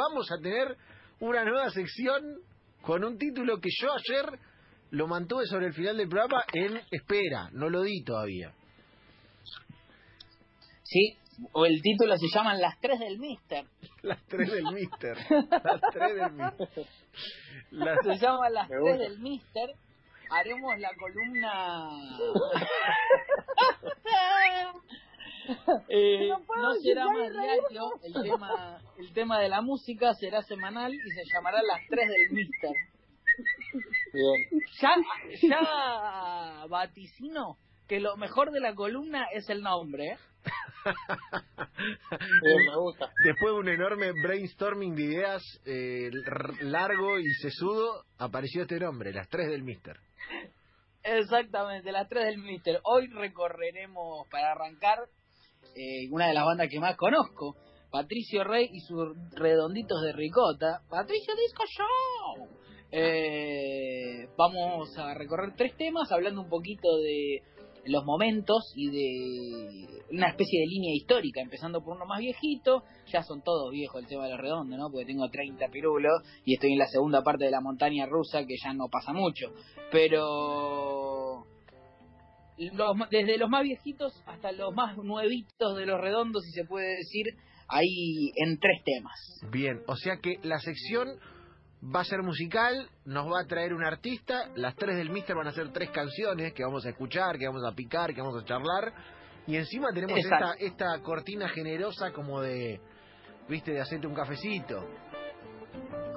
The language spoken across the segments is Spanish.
vamos a tener una nueva sección con un título que yo ayer lo mantuve sobre el final del programa en espera, no lo di todavía. Sí, o el título se llama Las tres del Mister. Las tres del Mister. Las tres del Mister. Se llama Las tres del Mister. Haremos la columna. Eh, no, será más diario, el tema, el tema de la música será semanal y se llamará Las tres del Mister. Ya, ya vaticino que lo mejor de la columna es el nombre. ¿eh? me gusta. Después de un enorme brainstorming de ideas eh, largo y sesudo, apareció este nombre, las tres del Mister. Exactamente, las tres del Mister. Hoy recorreremos, para arrancar, eh, una de las bandas que más conozco, Patricio Rey y sus redonditos de ricota. Patricio Disco Show. Eh, vamos a recorrer tres temas, hablando un poquito de los momentos y de una especie de línea histórica, empezando por uno más viejito, ya son todos viejos el tema de los redondos, ¿no? Porque tengo 30 pirulos y estoy en la segunda parte de la montaña rusa que ya no pasa mucho, pero desde los más viejitos hasta los más nuevitos de los redondos, si se puede decir, ahí en tres temas. Bien, o sea que la sección va a ser musical, nos va a traer un artista, las tres del Mister van a ser tres canciones que vamos a escuchar, que vamos a picar, que vamos a charlar, y encima tenemos esta, esta cortina generosa como de, viste, de hacerte un cafecito.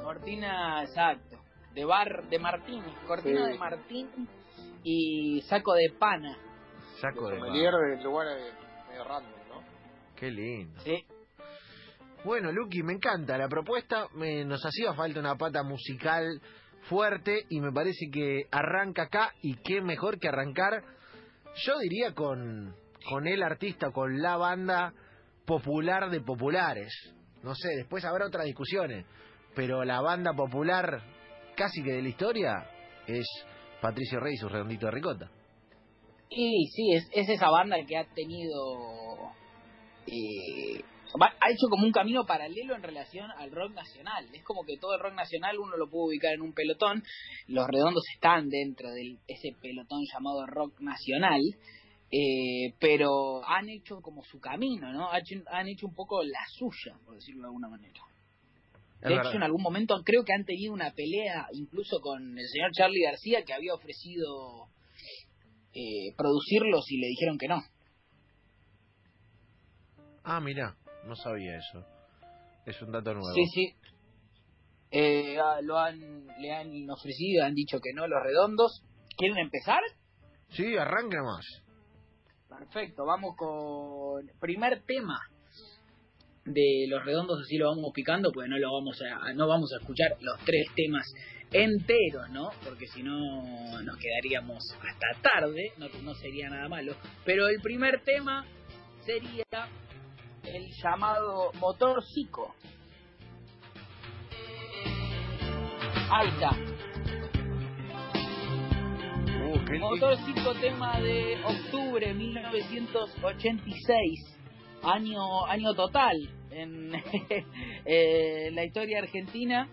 Cortina, exacto, de bar de Martín, cortina de Martín y saco de pana. Saco de, de de lugar medio random, ¿no? Qué lindo. Sí. Bueno, Lucky, me encanta la propuesta. Me, nos hacía falta una pata musical fuerte y me parece que arranca acá y qué mejor que arrancar, yo diría con, con el artista, con la banda popular de populares. No sé, después habrá otras discusiones, pero la banda popular casi que de la historia es Patricio Rey y su redondito de ricota. Y sí, es, es esa banda que ha tenido eh, ha hecho como un camino paralelo en relación al rock nacional. Es como que todo el rock nacional uno lo puede ubicar en un pelotón. Los redondos están dentro de ese pelotón llamado rock nacional. Eh, pero han hecho como su camino, ¿no? Han hecho, un poco la suya, por decirlo de alguna manera. De hecho, en algún momento creo que han tenido una pelea incluso con el señor Charlie García que había ofrecido eh, producirlos y le dijeron que no. Ah, mira no sabía eso. Es un dato nuevo. Sí, sí. Eh, ah, lo han, le han ofrecido, han dicho que no los redondos. ¿Quieren empezar? Sí, arranca más. Perfecto, vamos con primer tema de los redondos, así lo vamos picando, pues no lo vamos a, no vamos a escuchar los tres temas enteros, ¿no? Porque si no nos quedaríamos hasta tarde, no, no sería nada malo. Pero el primer tema sería el llamado motor psico. Ahí está. Uh, motor psico tema de octubre 1986, año año total en eh, la historia argentina.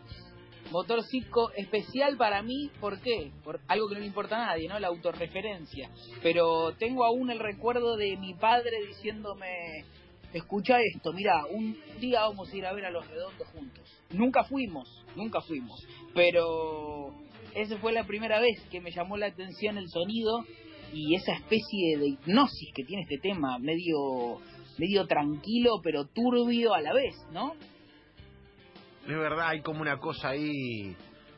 Motor psico especial para mí, ¿por qué? Por algo que no le importa a nadie, ¿no? La autorreferencia. Pero tengo aún el recuerdo de mi padre diciéndome, escucha esto, mira, un día vamos a ir a ver a los redondos juntos. Nunca fuimos, nunca fuimos, pero esa fue la primera vez que me llamó la atención el sonido y esa especie de hipnosis que tiene este tema, medio medio tranquilo pero turbio a la vez, ¿no? Es verdad, hay como una cosa ahí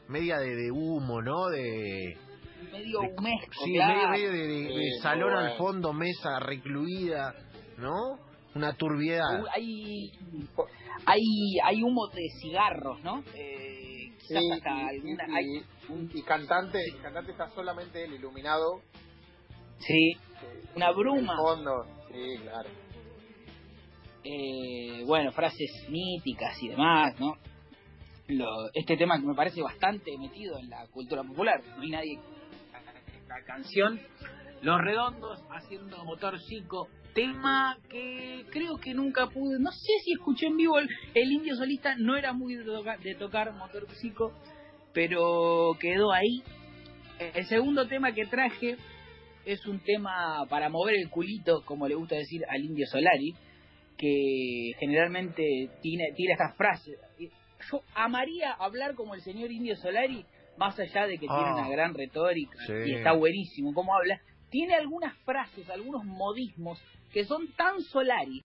media de, humo, ¿no? De medio humesco, sí, medio, de, salón al fondo, mesa recluida, ¿no? una turbiedad. Hay, hay, hay humo de cigarros, ¿no? Eh, sí, y, hay... y, cantante, cantante está solamente el iluminado. Sí, una bruma. fondo, sí, claro. Eh, bueno, frases míticas y demás, ¿no? Este tema que me parece bastante metido en la cultura popular. No hay nadie. La, canción Los Redondos haciendo motor chico, tema que creo que nunca pude, no sé si escuché en vivo, el, indio solista no era muy de, toca- de tocar motor chico, pero quedó ahí. El segundo tema que traje es un tema para mover el culito, como le gusta decir al indio Solari, que generalmente tiene, tira estas frases. Yo amaría hablar como el señor indio Solari, más allá de que tiene Ah. una gran retórica Sí. y está buenísimo cómo habla. Tiene algunas frases, algunos modismos que son tan Solari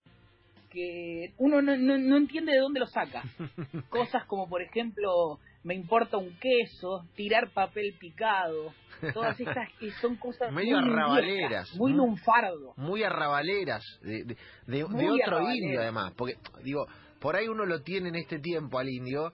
que uno no, no, no entiende de dónde lo saca. Cosas como, por ejemplo, me importa un queso, tirar papel picado, todas estas que son cosas Medio muy arrabaleras, muy lunfardo. muy arrabaleras de, de, de- otro indio además porque digo por ahí uno lo tiene en este tiempo al indio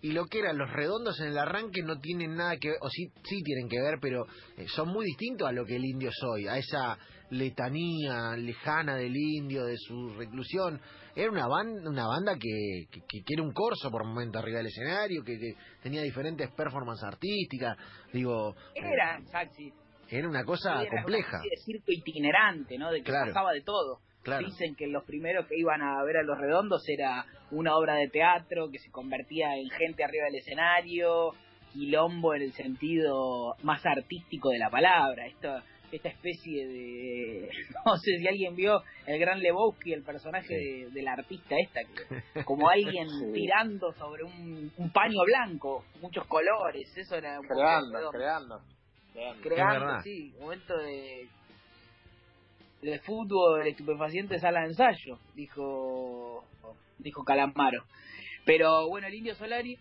y lo que eran los redondos en el arranque no tienen nada que ver o sí sí tienen que ver pero eh, son muy distintos a lo que el indio es hoy a esa letanía lejana del indio de su reclusión era una banda una banda que, que, era un corso por momentos arriba del escenario que, que tenía diferentes performances artísticas digo Era, era una cosa era compleja Una de circo itinerante, ¿no? De que Claro. pasaba de todo. claro Dicen que los primeros que iban a ver a los redondos era una obra de teatro que se convertía en gente arriba del escenario, quilombo en el sentido más artístico de la palabra. Esto, esta especie de. No sé si alguien vio el gran Lebowski, el personaje Sí. de- del artista esta, que como alguien Sí. tirando sobre un, un paño blanco, muchos colores. Eso era un poco Creando, creando. creando. creando, sí, momento de de fútbol estupefaciente sala de ensayo, dijo dijo Calamaro. Pero bueno, el Indio Solari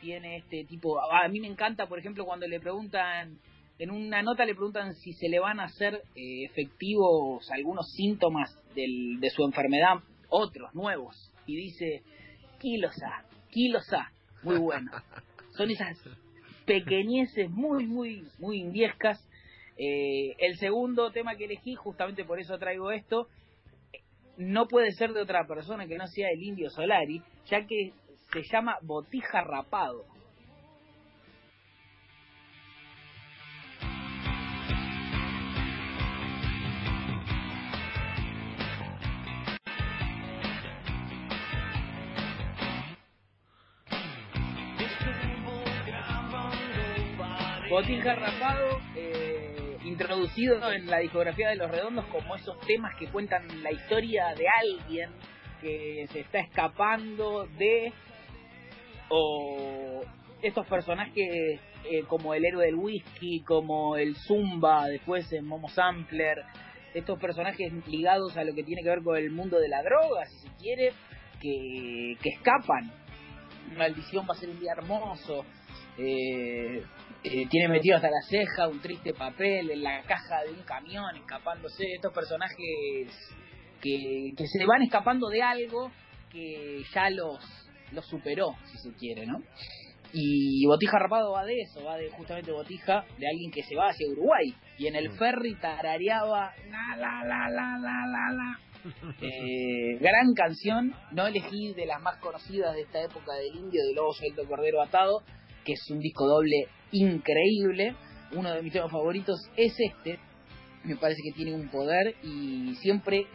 tiene este tipo, a mí me encanta, por ejemplo, cuando le preguntan en una nota le preguntan si se le van a hacer eh, efectivos algunos síntomas del, de su enfermedad, otros nuevos, y dice kilos A, kilos A, muy bueno. Son esas pequeñeces muy, muy, muy indiescas. Eh, el segundo tema que elegí, justamente por eso traigo esto, no puede ser de otra persona que no sea el indio Solari, ya que se llama Botija Rapado. Botija Rapado, eh, introducido en la discografía de Los Redondos como esos temas que cuentan la historia de alguien que se está escapando de o estos personajes eh, como el héroe del whisky, como el Zumba, después en Momo Sampler, estos personajes ligados a lo que tiene que ver con el mundo de la droga, si se quiere, que, que escapan. Maldición va a ser un día hermoso. Eh, eh, tiene metido hasta la ceja un triste papel en la caja de un camión escapándose estos personajes que, que se van escapando de algo que ya los, los superó si se quiere no y Botija Rapado va de eso va de justamente Botija de alguien que se va hacia Uruguay y en el Mm. ferry tarareaba la la la la la la la eh, gran canción, no elegí de las más conocidas de esta época del indio, de Lobo Suelto Cordero Atado, que es un disco doble increíble. Uno de mis temas favoritos es este, me parece que tiene un poder y siempre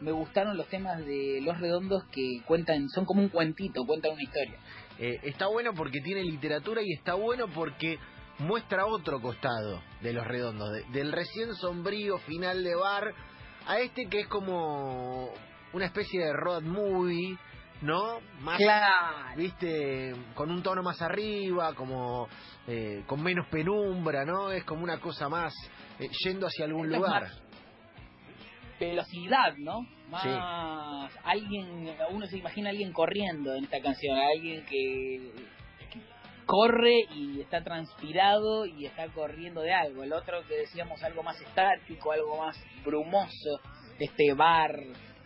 me gustaron los temas de Los Redondos que cuentan, son como un cuentito, cuentan una historia. Eh, está bueno porque tiene literatura y está bueno porque muestra otro costado de los redondos, de- del recién sombrío final de bar a este que es como una especie de road movie, ¿no? Más, Claro. viste, con un tono más arriba, como eh, con menos penumbra, ¿no? Es como una cosa más eh, yendo hacia algún Esto es lugar. más velocidad, ¿no? Más Sí. alguien, uno se imagina a alguien corriendo en esta canción, a alguien que, que corre y está transpirado y está corriendo de algo. El otro que decíamos algo más estático, algo más brumoso, este bar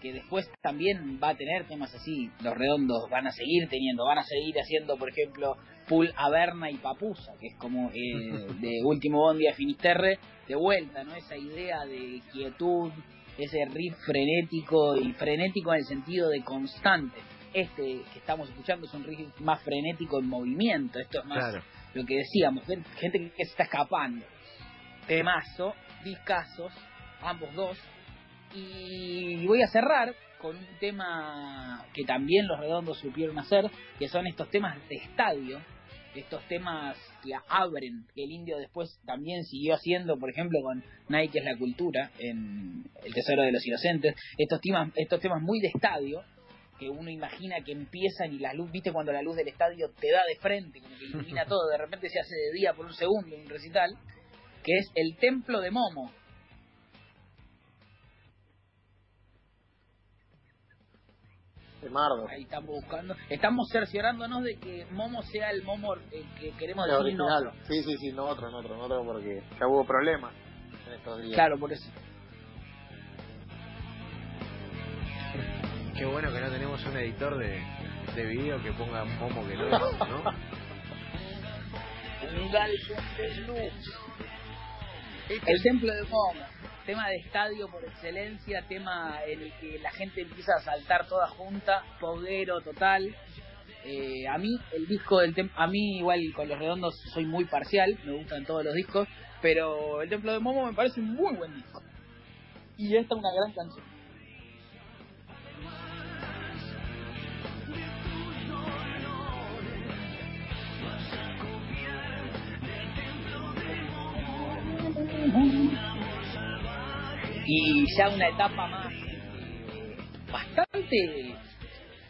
que después también va a tener temas así, los redondos van a seguir teniendo, van a seguir haciendo, por ejemplo, Pull Averna y Papusa, que es como eh, de Último Bondi a Finisterre, de vuelta, ¿no? Esa idea de quietud, ese riff frenético y frenético en el sentido de constante. Este que estamos escuchando es un riff más frenético en movimiento, esto es más Claro. lo que decíamos, gen- gente que se está escapando. temazo, discasos, ambos dos. Y voy a cerrar con un tema que también los redondos supieron hacer, que son estos temas de estadio, estos temas que abren, que el indio después también siguió haciendo, por ejemplo, con Nike es la cultura, en El Tesoro de los Inocentes, estos temas, estos temas muy de estadio, que uno imagina que empiezan y la luz, viste cuando la luz del estadio te da de frente, como que ilumina todo, de repente se hace de día por un segundo en un recital, que es el templo de Momo. Mardo. Ahí estamos buscando, estamos cerciorándonos de que Momo sea el Momo eh, que queremos El decir original. no. Sí, sí, sí, no otro, no otro, no otro, porque ya hubo problemas en estos días. Claro, por eso. Qué bueno que no tenemos un editor de, de video que ponga Momo que lo es, ¿no? Un galpón de luz. El templo de Momo, tema de estadio por excelencia, tema en el que la gente empieza a saltar toda junta, poguero total. Eh, a mí el disco del tem a mí igual con los redondos soy muy parcial, me gustan todos los discos, pero el templo de Momo me parece un muy buen disco. Y esta es una gran canción. Y ya una etapa más eh, bastante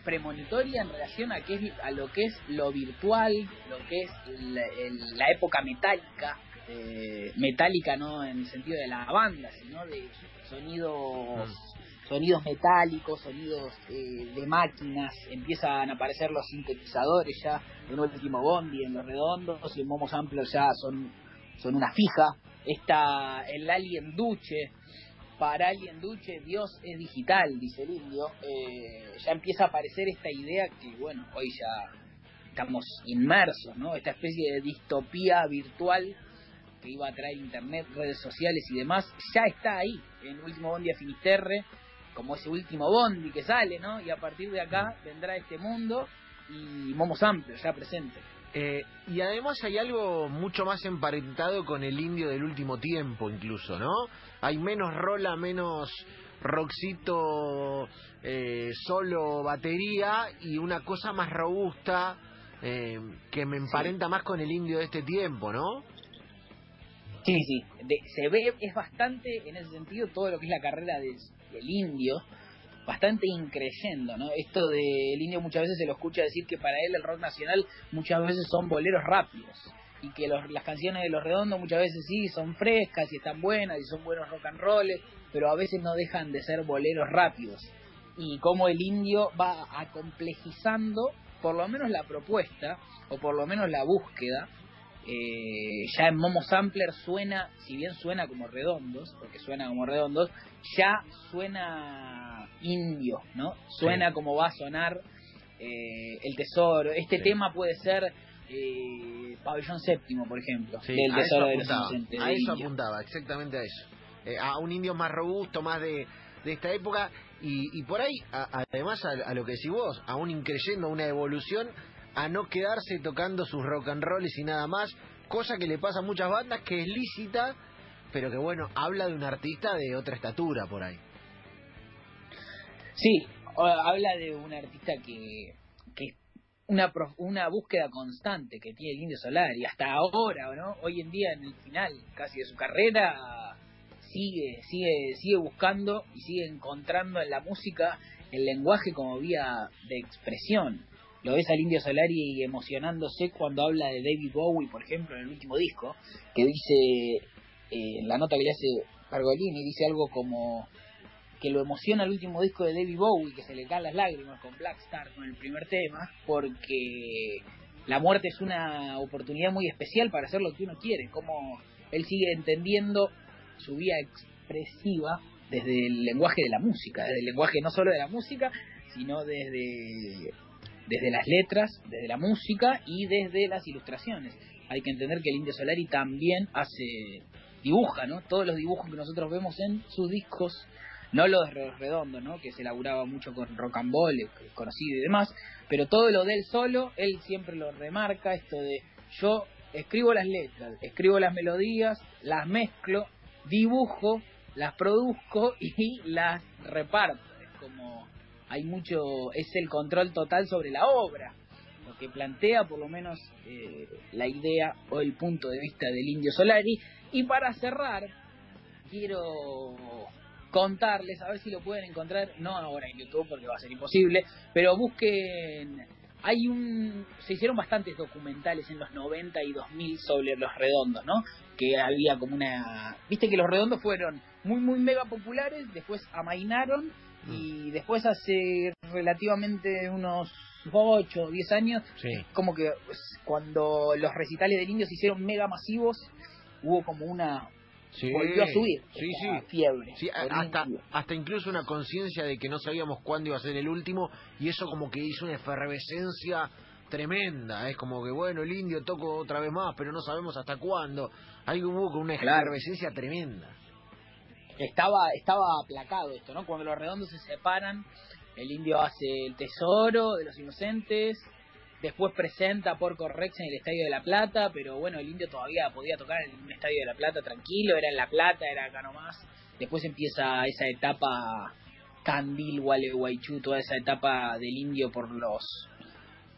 premonitoria en relación a qué es a lo que es lo virtual, lo que es la, el- la época metálica, eh, metálica no en el sentido de la banda, sino de sonidos sonidos metálicos, sonidos eh, de máquinas, empiezan a aparecer los sintetizadores ya en el último Bondi, en los redondos y en Momo Sampler ya son, son una fija. Está el Alien Duche, para Alien Duche Dios es digital, dice el indio. Eh, ya empieza a aparecer esta idea que, bueno, hoy ya estamos inmersos, ¿no? Esta especie de distopía virtual que iba a traer internet, redes sociales y demás, ya está ahí, en el último Bondi a Finisterre, como ese último Bondi que sale, ¿no? Y a partir de acá vendrá este mundo y Momo Sampler ya presente. Eh, y además hay algo mucho más emparentado con el indio del último tiempo, incluso, ¿no? Hay menos rola, menos rockcito, eh, solo batería y una cosa más robusta eh, que me emparenta más con el indio de este tiempo, ¿no? Sí, sí, de- se ve, es bastante, en ese sentido, todo lo que es la carrera del, del indio, bastante increyendo, ¿no? Esto del indio muchas veces se lo escucha decir que para él el rock nacional muchas veces son boleros rápidos y que los- las canciones de Los Redondos muchas veces sí son frescas y están buenas y son buenos rock and roll, pero a veces no dejan de ser boleros rápidos. Y como el indio va acomplejizando por lo menos la propuesta o por lo menos la búsqueda eh, ya en Momo Sampler suena, si bien suena como redondos, porque suena como redondos, ya suena indio, ¿no? Suena Sí. como va a sonar eh, el tesoro. Este Sí. tema puede ser eh, Pabellón Séptimo, por ejemplo, Sí, del tesoro de los inocentes. a eso Indio. apuntaba, exactamente a eso. Eh, a un indio más robusto, más de, de esta época, y, y por ahí, a- además a, a lo que decís vos, a un increyendo, a una evolución, a no quedarse tocando sus rock and rolls y nada más, cosa que le pasa a muchas bandas que es lícita, pero que bueno, habla de un artista de otra estatura por ahí. Sí, habla de un artista que, que una, una búsqueda constante que tiene el Indio Solar y hasta ahora, ¿no? Hoy en día, en el final casi de su carrera, sigue, sigue, sigue buscando y sigue encontrando en la música el lenguaje como vía de expresión. Lo ves al Indio Solari emocionándose cuando habla de David Bowie, por ejemplo, en el último disco, que dice, eh, en la nota que le hace Pargolini, dice algo como que lo emociona el último disco de David Bowie, que se le caen las lágrimas con Black Star, con el primer tema, porque la muerte es una oportunidad muy especial para hacer lo que uno quiere, como él sigue entendiendo su vía expresiva desde el lenguaje de la música, desde el lenguaje no solo de la música, sino desde, desde las letras, desde la música y desde las ilustraciones. Hay que entender que el Indio Solari también hace, dibuja, ¿no? Todos los dibujos que nosotros vemos en sus discos no los re- redondos, ¿no? Que se elaboraba mucho con rock and roll, eh, conocido y demás, pero todo lo de él solo, él siempre lo remarca, esto de yo escribo las letras, escribo las melodías, las mezclo, dibujo, las produzco y las reparto. Es como hay mucho, es el control total sobre la obra, lo que plantea por lo menos eh, la idea o el punto de vista del Indio Solari. Y para cerrar, quiero contarles, a ver si lo pueden encontrar, no ahora en YouTube porque va a ser imposible, pero busquen hay un se hicieron bastantes documentales en los 90 y 2000 sobre los redondos, ¿no? Que había como una viste que los redondos fueron muy muy mega populares, después amainaron y mm. después hace relativamente unos 8 o 10 años, como que pues, cuando los recitales del indio se hicieron mega masivos, hubo como una volvió a subir sí, sí. fiebre. hasta, hasta incluso una conciencia de que no sabíamos cuándo iba a ser el último y eso como que hizo una efervescencia tremenda. Es como que, bueno, el indio tocó otra vez más, pero no sabemos hasta cuándo. Hay hubo una efervescencia tremenda. Estaba, estaba aplacado esto, ¿no? Cuando los redondos se separan, el indio hace el tesoro de los inocentes, Después presenta por Rex en el Estadio de La Plata, pero bueno, el Indio todavía podía tocar en un Estadio de La Plata tranquilo, era en La Plata, era acá nomás. Después empieza esa etapa Candil, Gualeguaychú, toda esa etapa del Indio por los,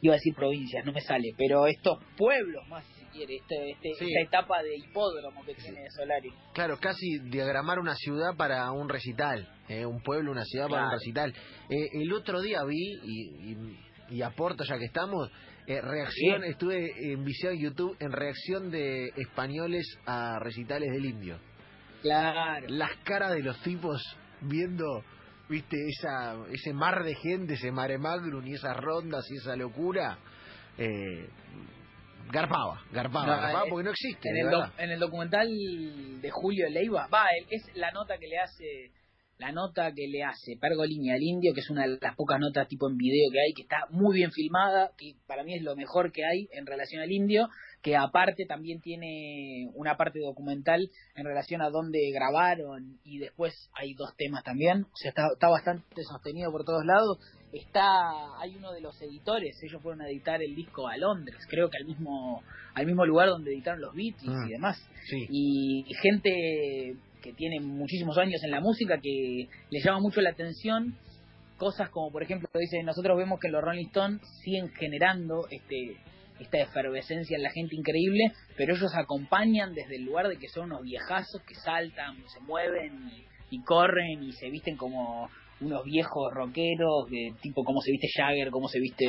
iba a decir provincias, no me sale, pero estos pueblos más quiere, este, este esta etapa de hipódromo que tiene Solari. Claro, casi diagramar una ciudad para un recital, eh, un pueblo, una ciudad para un recital. Eh, el otro día vi, y y aporto ya que estamos, eh, reacción, estuve en YouTube en reacción de españoles a recitales del indio. Claro. Las caras de los tipos viendo, viste, esa ese mar de gente, ese mare magnum y esas rondas y esa locura. Eh, garpaba, garpaba, eh, porque no existe. En el, en el documental de Julio Leiva, va, es la nota que le hace la nota que le hace Pergolini al indio, que es una de las pocas notas tipo en video que hay, que está muy bien filmada, que para mí es lo mejor que hay en relación al indio, que aparte también tiene una parte documental en relación a dónde grabaron y después hay dos temas también, o sea, está, está bastante sostenido por todos lados. Está, hay uno de los editores, ellos fueron a editar el disco a Londres, creo que al mismo, al mismo lugar donde editaron los Beatles y mm, demás. y gente que tiene muchísimos años en la música, que le llama mucho la atención cosas como, por ejemplo, dice, nosotros vemos que los Rolling Stones siguen generando este esta efervescencia en la gente increíble, pero ellos acompañan desde el lugar de que son unos viejazos que saltan, se mueven y, corren y se visten como unos viejos rockeros, de tipo como se viste Jagger, como se viste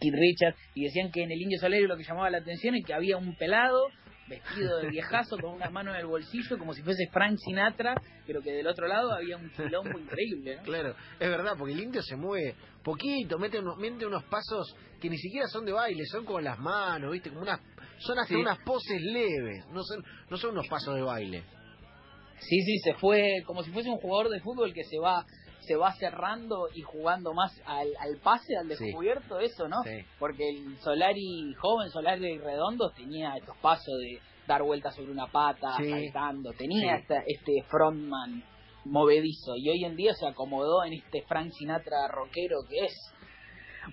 Kid Richard, y decían que en el Indio Solero lo que llamaba la atención es que había un pelado vestido de viejazo con unas manos en el bolsillo como si fuese Frank Sinatra, pero que del otro lado había un quilombo increíble, Claro, es verdad, porque el indio se mueve poquito, mete unos, mete unos pasos que ni siquiera son de baile, son con las manos, ¿viste? Como unas son hasta unas poses leves, no son no son unos pasos de baile. Sí, sí, se fue como si fuese un jugador de fútbol que se va se va cerrando y jugando más al, al pase, al descubierto, eso, ¿no? Porque el Solari joven, Solari redondo, tenía estos pasos de dar vueltas sobre una pata, saltando, tenía este frontman movedizo y hoy en día se acomodó en este Frank Sinatra rockero que es.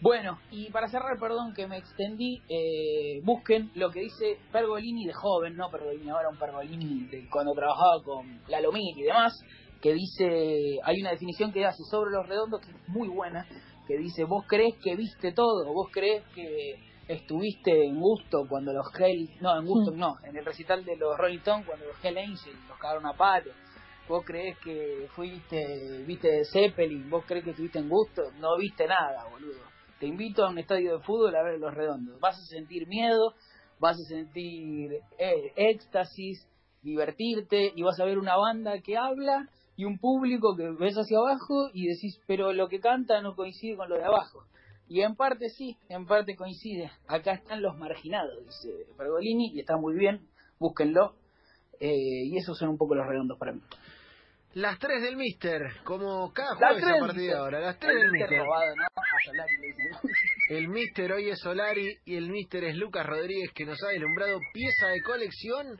Bueno, y para cerrar, perdón que me extendí, eh, busquen lo que dice Pergolini de joven, no Pergolini ahora, un Pergolini de cuando trabajaba con la y demás, que dice, hay una definición que hace sobre los redondos que es muy buena, que dice, vos crees que viste todo, vos crees que estuviste en gusto cuando los Hell, no, en gusto mm. no, en el recital de los Rolling Stones cuando los Hell Angels los cagaron a palo, vos crees que fuiste, viste Zeppelin, vos crees que estuviste en gusto, no viste nada, boludo. Te invito a un estadio de fútbol a ver los redondos. Vas a sentir miedo, vas a sentir eh, éxtasis, divertirte y vas a ver una banda que habla y un público que ves hacia abajo y decís, pero lo que canta no coincide con lo de abajo. Y en parte sí, en parte coincide. Acá están los marginados, dice Pergolini, y está muy bien, búsquenlo. Eh, y esos son un poco los redondos para mí. Las tres del Mister, como cada jueves a partir de ahora. Las tres del Mister. el Mister hoy es Solari y el Mister es Lucas Rodríguez que nos ha alumbrado pieza de colección